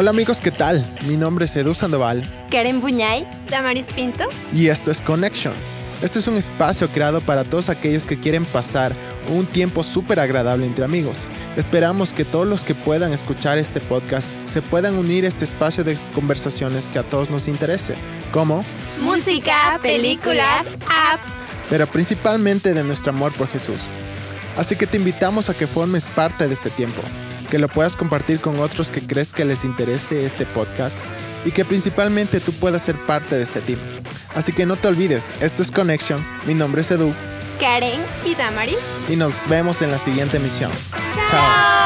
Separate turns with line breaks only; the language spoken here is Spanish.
Hola amigos, ¿qué tal? Mi nombre es Edu Sandoval
Karen Buñay,
Damaris Pinto.
y esto es Connection. Esto es un espacio creado para todos aquellos que quieren pasar un tiempo súper agradable entre amigos. Esperamos que todos los que puedan escuchar este podcast se puedan unir a este espacio de conversaciones que a todos nos interese, como,
música, películas, apps.
pero principalmente de nuestro amor por Jesús. Así que te invitamos a que formes parte de este tiempo, que lo puedas compartir con otros que crees que les interese este podcast y que principalmente tú puedas ser parte de este team. Así que no te olvides, esto es Connection, mi nombre es Edu
Karen.
Y Damaris.
y nos vemos en la siguiente emisión. Chao.
Chao.